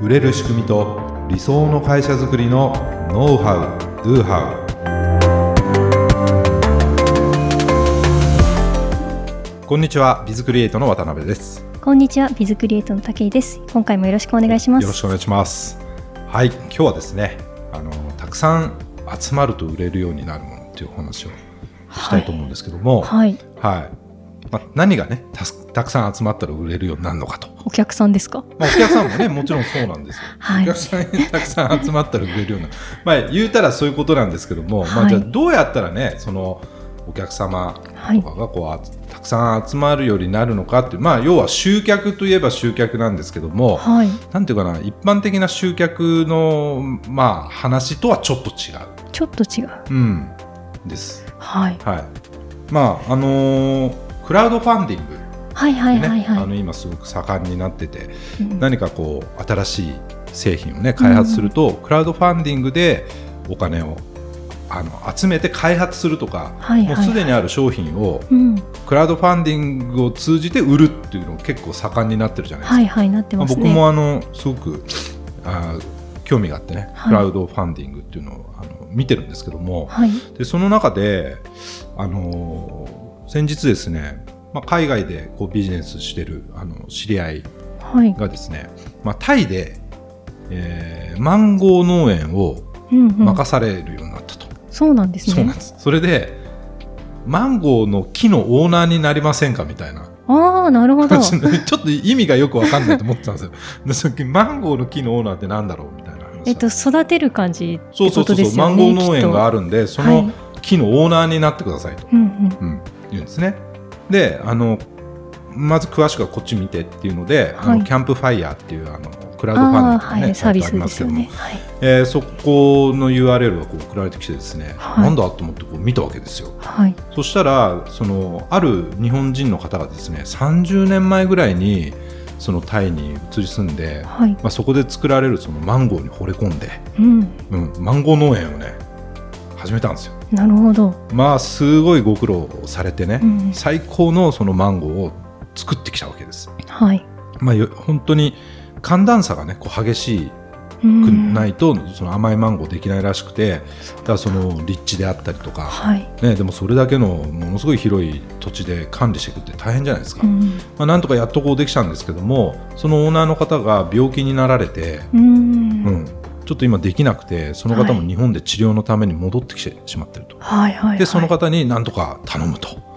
売れる仕組みと理想の会社づくりのノウハウ・ドゥハウこんにちはビズクリエイトの渡辺です。こんにちはビズクリエイトの武井です。今回もよろしくお願いします。よろしくお願いします。はい今日はですねあのたくさん集まると売れるようになるものっていうお話をしたいと思うんですけども。はい、はいまあ、何がねたたくさん集まったら売れるようになるのかと。お客さんですか、まあ、お客さんもねもちろんそうなんですよ、はい、お客さんに たくさん集まったら売れるような。まあ言うたらそういうことなんですけども、はい、まあ、じゃあどうやったらねそのお客様とかがこう、はい、たくさん集まるようになるのかってまあ、要は集客といえば集客なんですけども、はい、なんていうかな一般的な集客の、まあ、話とはちょっと違う。ちょっと違う、うん、です。はい、はい、まああのー、クラウドファンディングはいはいはいはい、あの今すごく盛んになってて、うん、何かこう新しい製品をね開発すると、うん、クラウドファンディングでお金をあの集めて開発するとか、はいはいはい、もうすでにある商品を、うん、クラウドファンディングを通じて売るっていうの結構盛んになってるじゃないですか。はいはいなってます、ね、僕もあのすごくあ興味があってね、はい、クラウドファンディングっていうのをあの見てるんですけども、はい、でその中であの先日ですねまあ、海外でこうビジネスしてるあの知り合いがですね、はい、まあ、タイで、えー、マンゴー農園を任されるようになったと。うんうん、そうなんですね。そうなんです。それでマンゴーの木のオーナーになりませんかみたいな。ああ、なるほど。ちょっと意味がよくわかんないと思ってたんですよ。でマンゴーの木のオーナーってなんだろうみたいなえっと、育てる感じ、ね、そうそうそうそう、マンゴー農園があるんで、その木のオーナーになってくださいと、うんうん。うん、言うんですね。であのまず詳しくはこっち見てっていうので、はい、あのキャンプファイヤーっていうあのクラウドファンディングの、ね、はい、サービスですけども、ね。はい、えー、そこの URL がこう送られてきてですね、はい、なんだと思ってこう見たわけですよ、はい、そしたらそのある日本人の方がですね30年前ぐらいにそのタイに移り住んで、はい、まあ、そこで作られるそのマンゴーに惚れ込んで、うん、うん、マンゴー農園をね始めたんですよ。なるほど。まあすごいご苦労されてね、うん、最高のそのマンゴーを作ってきたわけです。はい、まあ本当に寒暖差がねこう激しいくないとその甘いマンゴーできないらしくてだからその立地であったりとか、はい、ね、でもそれだけのものすごい広い土地で管理していくって大変じゃないですか、うん、まあ、なんとかやっとこうできたんですけどもそのオーナーの方が病気になられて、うん、うん、ちょっと今できなくてその方も日本で治療のために戻ってきてしまってると、はいはいはい、でその方になんとか頼むと。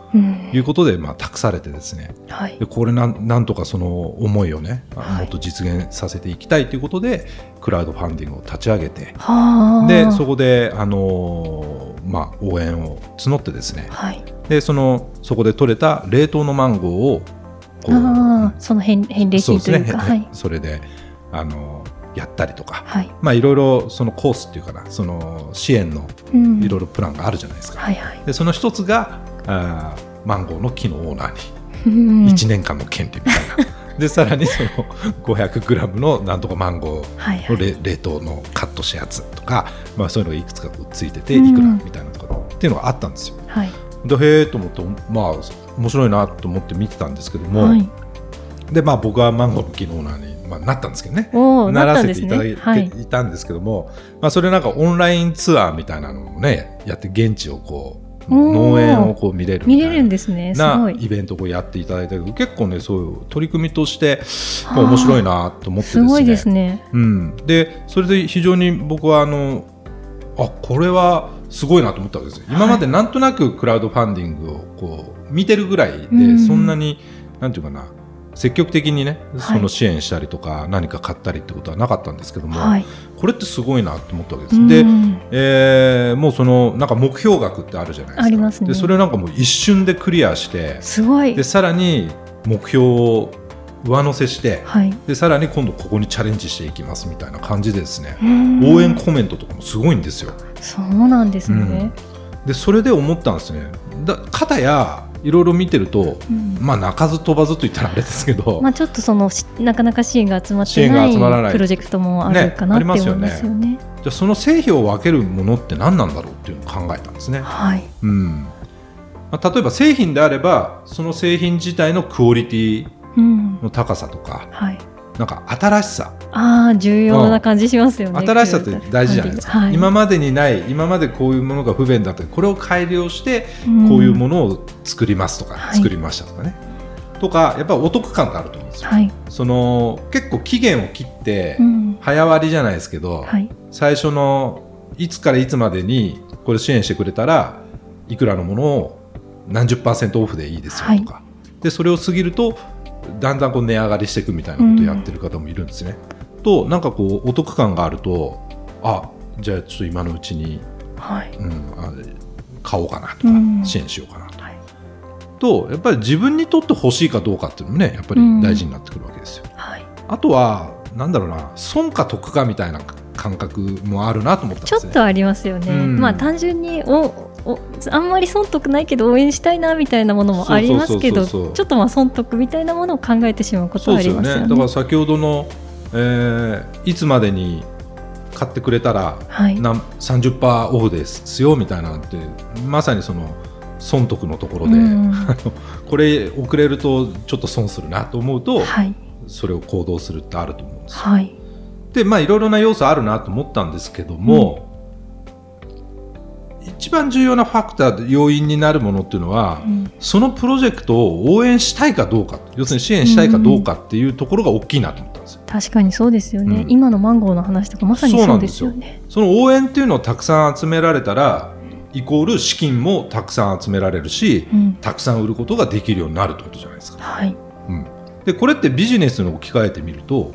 いうことで、まあ、託されてですね、はい、でこれなんなんとかその思いをね、はい、もっと実現させていきたいということでクラウドファンディングを立ち上げてでそこで、あのー、まあ、応援を募ってですね、はい、でそのそこで取れた冷凍のマンゴーをこうその返返礼品というか、ね。はい、それで、あのーやったりとか、はい。まあ、いろいろそのコースっていうかなその支援のいろいろプランがあるじゃないですか、うんはいはい、でその一つがあマンゴーの木のオーナーに1年間の権利みたいな。でさらにその 500g のなんとかマンゴーの冷,、冷凍のカットしたやつとか、まあ、そういうのがいくつかついてていくらみたいなとかっていうのがあったんですよ。はい、でへえと思ってまあ面白いなと思って見てたんですけども、はい、でまあ僕はマンゴーの木のオーナーにまあ、なったんですけどね。ならせていただいてい。たんですけども、まあ、それなんかオンラインツアーみたいなのをねやって現地をこう農園をこう見れる見れるんですね。なイベントをやっていただいたけど結構ねそういう取り組みとして面白いなと思ってですね。すごいですね、うん、でそれで非常に僕はあのあこれはすごいなと思ったわけです。よ、今までなんとなくクラウドファンディングをこう見てるぐらいで、そんなになんていうかな積極的にね、その支援したりとか、何か買ったりってことはなかったんですけども、はい、これってすごいなと思ったわけです。で、えー、もうそのなんか目標額ってあるじゃないですか。ありますね。でそれなんかもう一瞬でクリアして、すごい。でさらに目標を上乗せして、はい、でさらに今度ここにチャレンジしていきますみたいな感じでですね応援コメントとかもすごいんですよ。そうなんですね、うん、でそれで思ったんですねだ片やいろいろ見てると、うん、まあ鳴かず飛ばずと言ったらあれですけど、まあちょっとそのなかなか支援が集まってないプロジェクトもあるかなって思いますよね。ねじゃあその成否を分けるものって何なんだろうっていうのを考えたんですね。はい。うん。まあ、例えば製品であればその製品自体のクオリティの高さとか、うんはい、なんか新しさ。ああ重要な感じしますよね、うん、新しさって大事じゃないですか、はい、今までにない今までこういうものが不便だったこれを改良してこういうものを作りますとか、うん、作りましたとかね、はい、とかやっぱお得感があると思うんですよ、はい、その結構期限を切って早割りじゃないですけど、最初のいつからいつまでにこれ支援してくれたらいくらのものを何十パーセントオフでいいですよとか、でそれを過ぎるとだんだんこう値上がりしていくみたいなことをやってる方もいるんですね。うん、となんかこうお得感があるとあじゃあちょっと今のうちに、はい。うん、あ買おうかなとか、支援しようかなと。か、はい、とやっぱり自分にとって欲しいかどうかっていうのもねやっぱり大事になってくるわけですよ。はい、あとはなんだろうな損か得かみたいな感覚もあるなと思ったんですね。ちょっとありますよね。うん、まあ単純におおあんまり損得ないけど応援したいなみたいなものもありますけどちょっとまあ損得みたいなものを考えてしまうことはありますよね。よねだから先ほどの、えー、いつまでに買ってくれたら、はい、30%オフですよみたいなってまさにその損得のところで、うん、これ遅れるとちょっと損するなと思うと、はい、それを行動するってあると思うんですよ。はい、でまあいろいろな要素あるなと思ったんですけども、うん。一番重要なファクター要因になるものっていうのは、うん、そのプロジェクトを応援したいかどうか要するに支援したいかどうかっていうところが大きいなと思ったんですよ、確かにそうですよね、うん、今のマンゴーの話とかまさにそうですよね。その応援っていうのをたくさん集められたらイコール資金もたくさん集められるし、うん、たくさん売ることができるようになるってことじゃないですか、はい。うん、でこれってビジネスに置き換えてみると、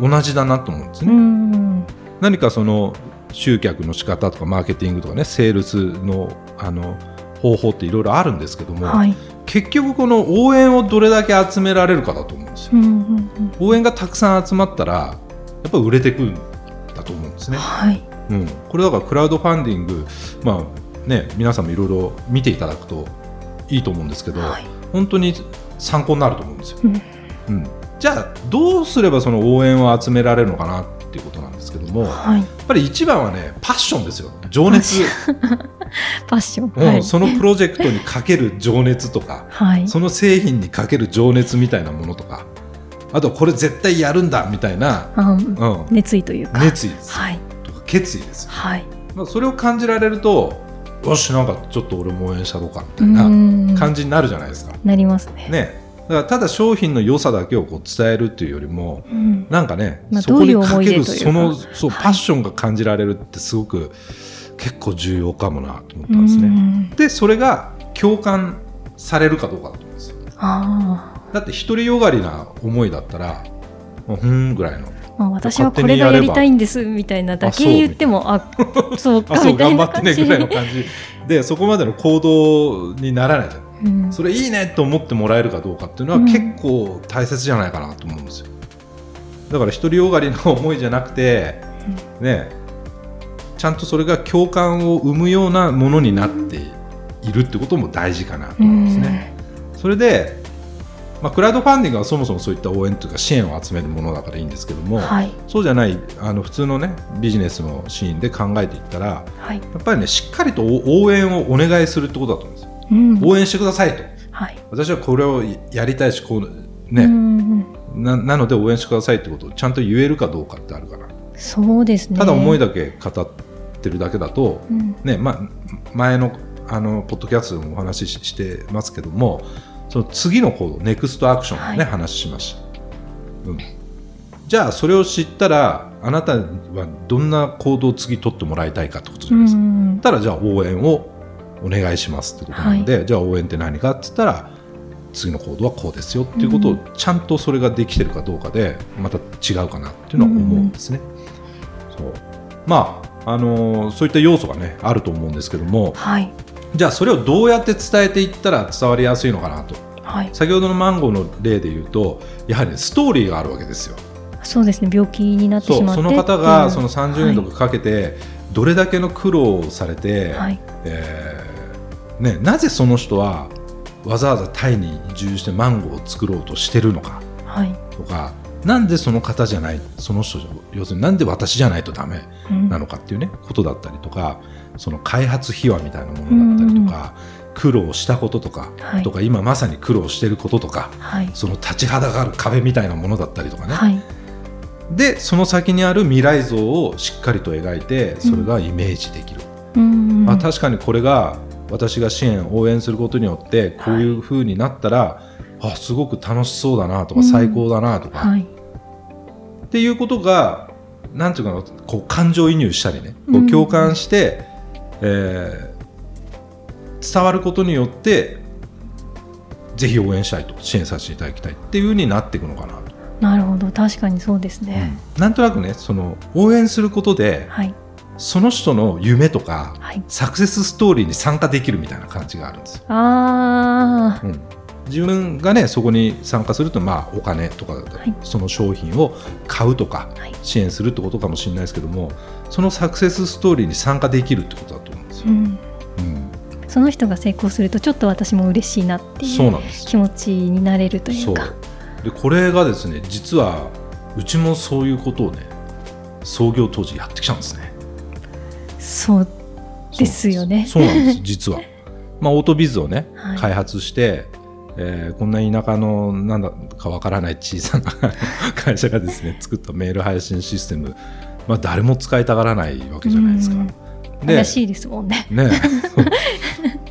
同じだなと思うんですね、何かその集客の仕方とかマーケティングとかねセールスのあの方法っていろいろあるんですけども、はい、結局この応援をどれだけ集められるかだと思うんですよ、うんうんうん、応援がたくさん集まったらやっぱり売れてくんだと思うんですね、はい、うん、これだからクラウドファンディングまあね皆さんもいろいろ見ていただくといいと思うんですけど、はい、本当に参考になると思うんですよ、うん、うん、じゃあどうすればその応援を集められるのかなっていうことなんですけども、はい、やっぱり一番はねパッションですよ。情熱。パッション、うんはい、そのプロジェクトにかける情熱とか、はい、その製品にかける情熱みたいなものとかあとこれ絶対やるんだみたいな、うん、熱意というか。熱意です、はい、とか決意です、はい。まあ、それを感じられるとよしなんかちょっと俺も応援したろうかみたいな感じになるじゃないですか。なりますね。ねだからただ商品の良さだけをこう伝えるっていうよりも、うん、なんかね、まあ、そこにか。けるそのそうパッションが感じられるってすごく結構重要かもなと思ったんですね。でそれが共感されるかどうかだと思うんですよ。だって独りよがりな思いだったらふんぐらいの。まあ、私はこれがやりたいんですみたいなだけ言ってもあそうかみたいな感じ。頑張ってねぐらいの感じ。でそこまでの行動にならないじゃんうん、それいいねと思ってもらえるかどうかっていうのは結構大切じゃないかなと思うんですよ。だから独りよがりの思いじゃなくて、ね、ちゃんとそれが共感を生むようなものになっているってことも大事かなと思うんですね。それでまあ、クラウドファンディングはそもそもそういった応援というか支援を集めるものだからいいんですけども、はい、そうじゃないあの普通のねビジネスのシーンで考えていったら、はい、やっぱりねしっかりと応援をお願いするってことだと思う応援してくださいと、はい、私はこれをやりたいしこう、ね、ななので応援してくださいってことをちゃんと言えるかどうかってあるから。そうですね。ただ思いだけ語ってるだけだと、うん、ねま、前のあのポッドキャストでもお話ししてますけどもその次の行動ネクストアクションのね、はい、話しました、うん、じゃあそれを知ったらあなたはどんな行動を次取ってもらいたいかってことじゃないですか、たらじゃあ応援をお願いしますってことなので、はい、じゃあ応援って何かって言ったら次の行動はこうですよっていうことをちゃんとそれができてるかどうかでまた違うかなっていうのは思うんですね。うん、そう。まああのー、そういった要素がねあると思うんですけども、はい、じゃあそれをどうやって伝えていったら伝わりやすいのかなと、はい、先ほどのマンゴーの例で言うとやはり、ね、ストーリーがあるわけですよ。そうですね。病気になってしまって。その方がその30年とかかけて、どれだけの苦労をされて、はい、えー、ね、なぜその人はわざわざタイに移住してマンゴーを作ろうとしてるのか、はい、とかなんでその方じゃないその人要するになんで私じゃないとダメなのかっていうね、うん、ことだったりとかその開発秘話みたいなものだったりとか、苦労したこととか、はい、とか今まさに苦労していることとか、はい、その立ちはだかる壁みたいなものだったりとかね、はい、でその先にある未来像をしっかりと描いてそれがイメージできる、うん、まあ、確かにこれが私が支援応援することによってこういうふうになったら、あすごく楽しそうだなとか、最高だなとか、っていうことがなんていうかなこう感情移入したりね。こう共感して、うん、えー、伝わることによってぜひ応援したいと支援させていただきたいっていうふうになっていくのかなと。なるほど。確かにそうですね、うん、なんとなくねその応援することで、はい、その人の夢とか、はい、サクセスストーリーに参加できるみたいな感じがあるんですよ。あうん、自分がねそこに参加するとまあお金とか、はい、その商品を買うとか支援するってことかもしれないですけどもそのサクセスストーリーに参加できるってことだと思うんですよ。うん、うん。その人が成功するとちょっと私も嬉しいなっていう気持ちになれるというか。でこれがですね実はうちもそういうことをね創業当時やってきたんですねそうですよね。そうなんです実は。まあオートビズをね、はい、開発してえー、こんな田舎のなんだかわからない小さな 会社がですね作ったメール配信システム、まあ、誰も使いたがらないわけじゃないですか。怪しいですもんね。ね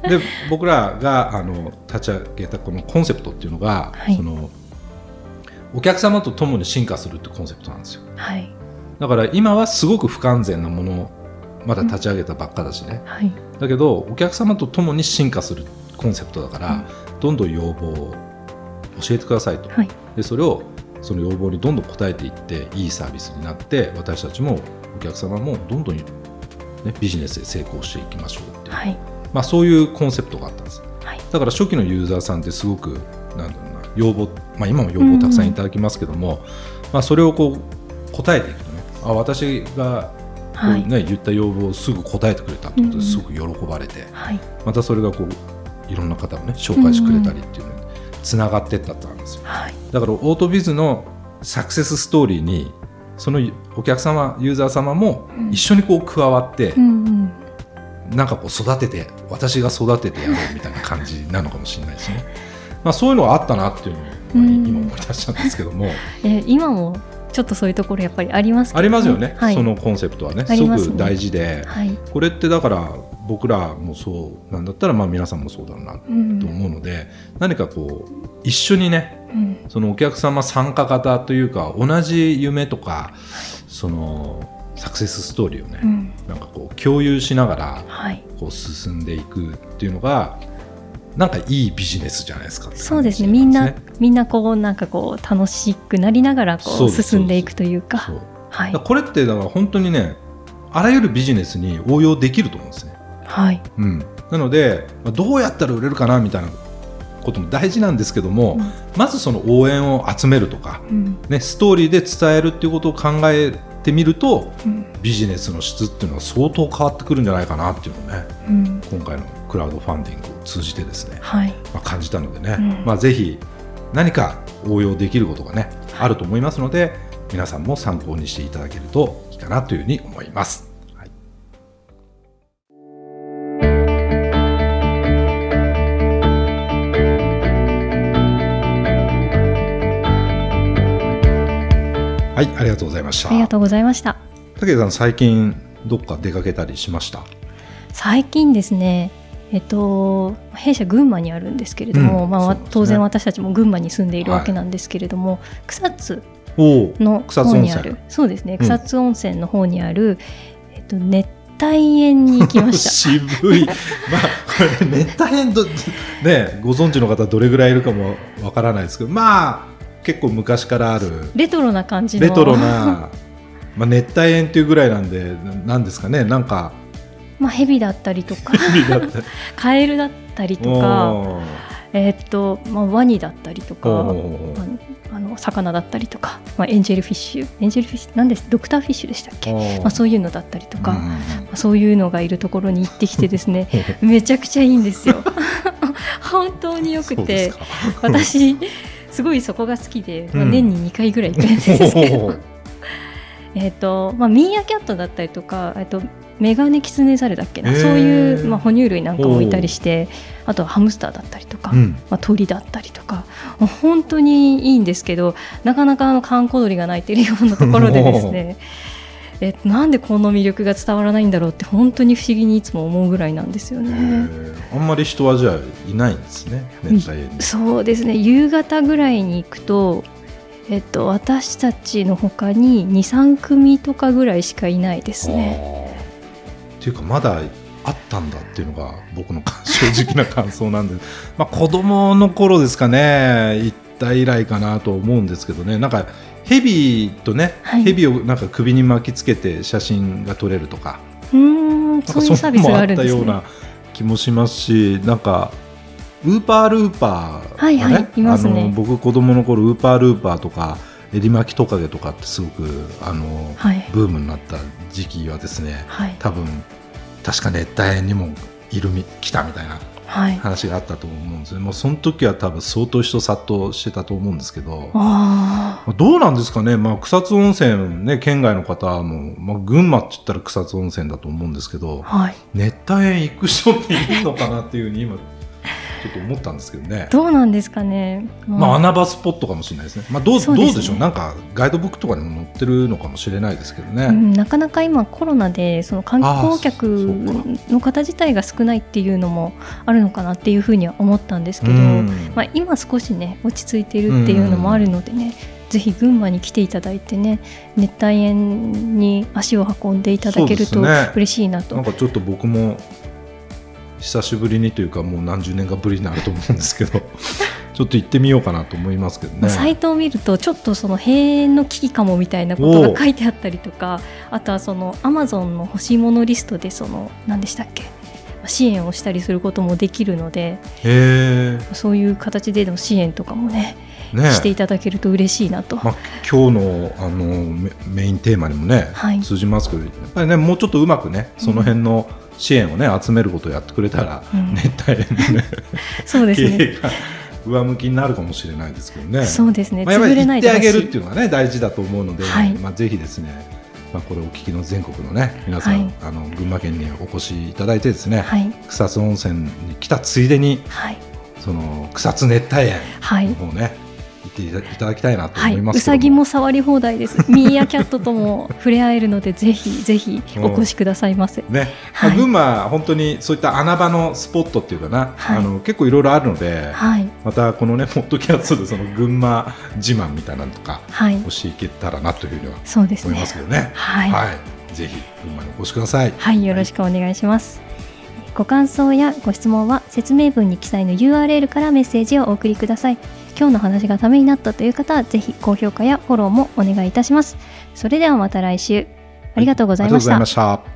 で僕らがあの立ち上げたこのコンセプトっていうのが、はい、そのお客様と共に進化するってコンセプトなんですよ。はい、だから今はすごく不完全なものまだ立ち上げたばっかだしね、うんはい、だけどお客様と共に進化するコンセプトだから、うん。どんどん要望を教えてくださいと、はい、でそれをその要望にどんどん応えていっていいサービスになって私たちもお客様もどんどん、ね、ビジネスで成功していきましょうっていう、はい、まあ、そういうコンセプトがあったんです、はい、だから初期のユーザーさんってすごくなんだろうな要望、まあ、今も要望たくさんいただきますけども、まあ、それをこう答えていくとねあ私がこうね、言った要望をすぐ答えてくれたってことですごく喜ばれて、またそれがこういろんな方をね紹介してくれたりっていうのにつながっていったってなんですよ、はい、だからオートビズのサクセスストーリーにそのお客様ユーザー様も一緒にこう加わって、うんうん。なんかこう育てて私が育ててやろうみたいな感じなのかもしれないしね、まあ、そういうのはあったなっていうのを、今思い出したんですけども、え今も？ちょっとそういうところやっぱりあります、ね、ありますよね、はい、そのコンセプトはね。すごく大事で、はい、これってだから僕らもそうなんだったらまあ皆さんもそうだろうなと思うので、うん、何かこう一緒にね、うん、そのお客様参加型というか同じ夢とかそのサクセスストーリーをね、うん、なんかこう共有しながらこう進んでいくっていうのが、なんかいいビジネスじゃないですか、ね、そうですね。みんなみんなこうなんかこう楽しくなりながらこう進んでいくというか。はい、これってだから本当にねあらゆるビジネスに応用できると思うんですね。はい、うん、なのでどうやったら売れるかなみたいなことも大事なんですけども、うん、まずその応援を集めるとか、うん、ね、ストーリーで伝えるっていうことを考えてみると、うん、ビジネスの質っていうのは相当変わってくるんじゃないかなっていうのをね、今回のクラウドファンディングを通じてですね、はい、まあ、感じたのでね、まあ、ぜひ何か応用できることがね、あると思いますので皆さんも参考にしていただけるといいかなというふうに思います。はい、ありがとうございました。ありがとうございました。武さん、最近どっか出かけたりしました？最近ですね。えっと、弊社群馬にあるんですけれども、うん、まあ、ね、当然私たちも群馬に住んでいるわけなんですけれども、はい、草津の方にあるそうですね草津温泉の方にある、うん、えっと、熱帯園に行きました。渋い、まあ、これ熱帯園ど、ね、ご存知の方どれぐらいいるかもわからないですけどまあ結構昔からある。レトロな感じの。レトロな、まあ、熱帯園っていうぐらいなんでなんですかね。なんかまあ蛇だったりとか カエルだったりとかえー、っと、まあ、ワニだったりとか、まあ、あの魚だったりとか、まあ、エンジェルフィッシュエンジェルフィッシュなんです？ドクターフィッシュでしたっけ、まあ、そういうのだったりとか、まあ、そういうのがいるところに行ってきてですね めちゃくちゃいいんですよ。本当によくて私すごいそこが好きで、まあ、年に2回ぐらい行くんですけど、えっとまあ、ミーアキャットだったりとか、えっとメガネキツネザルだっけな、そういう、まあ、哺乳類なんかもいたりしてあとはハムスターだったりとか、うん、まあ、鳥だったりとか本当にいいんですけどなかなかあの観光鳥が鳴いているようなところでですねえなんでこの魅力が伝わらないんだろうって本当に不思議にいつも思うぐらいなんですよね。あんまり人はじゃあいないんですねそうですね。夕方ぐらいに行くとえっと、私たちのほかに23組とかぐらいしかいないですね。っていうかまだあったんだっていうのが僕の正直な感想なんで。まあ子供の頃ですかね。行った以来かなと思うんですけどね。なんかヘビとね、はい、ヘビをなんか首に巻きつけて写真が撮れるとか。うんそういうサービスがあるんですね。ような気もしますしなんかウーパールーパーはいはい、ね。あの僕子供の頃ウーパールーパーとかエリマキトカゲとかってすごくあの、はい、ブームになった時期はですね、はい、多分確か熱帯園にもいる来たみたいな話があったと思うんですよ、はい、もうその時は多分相当人殺到してたと思うんですけどどうなんですかね、まあ、草津温泉、ね、県外の方も、まあ、群馬って言ったら草津温泉だと思うんですけど、はい、熱帯園行く人っているのかなっていうふうに今ちょっと思ったんですけどね。どうなんですかね。まあ、穴場スポットかもしれないですね。まあ、どう、ね、どうでしょう？なんかガイドブックとかにも載ってるのかもしれないですけどね。うん、なかなか今コロナで、その観光客の方自体が少ないっていうのもあるのかなっていうふうには思ったんですけど。まあ、今少しね、落ち着いてるっていうのもあるのでね。ぜひ群馬に来ていただいてね熱帯園に足を運んでいただけると嬉しいなと、ね、なんかちょっと僕も久しぶりにというかもう何十年かぶりになると思うんですけど ちょっと行ってみようかなと思いますけどね。サイトを見るとちょっとその閉園の危機かもみたいなことが書いてあったりとかあとはそのアマゾンの欲しいものリストでその何でしたっけ？支援をしたりすることもできるのでそういう形での支援とかもねね。していただけると嬉しいなと、まあ、今日のあのメインテーマにもね、はい、通じますけどやっぱりねもうちょっとうまくねその辺の、うん支援をね集めることをやってくれたら、うん、熱帯園のね そうですね。上向きになるかもしれないですけどね。そうですね。まあ、やっぱり言ってあげるっていうのがね大事だと思うので、はい、まあぜひですね、まあこれをお聞きの全国のね皆さん、はい、あの群馬県にお越しいただいてですね、はい、草津温泉に来たついでに、はい、その草津熱帯園の方ね、っていただきたいなと思います、はい、うさぎも触り放題です。ミーアキャットとも触れ合えるので、ぜひぜひお越しくださいませ。ね、はい、群馬本当にそういった穴場のスポットっていうかな、はい、あの結構いろいろあるので、はい、またこのねポッドキャストでその群馬自慢みたいなのとか、はい、教えたらなというふうには思いますけどね。ね。はい、はい、ぜひ群馬にお越しください。はい、よろしくお願いします。ご感想やご質問は説明文に記載の URL からメッセージをお送りください。今日の話がためになったという方はぜひ高評価やフォローもお願いいたします。それではまた来週。ありがとうございました。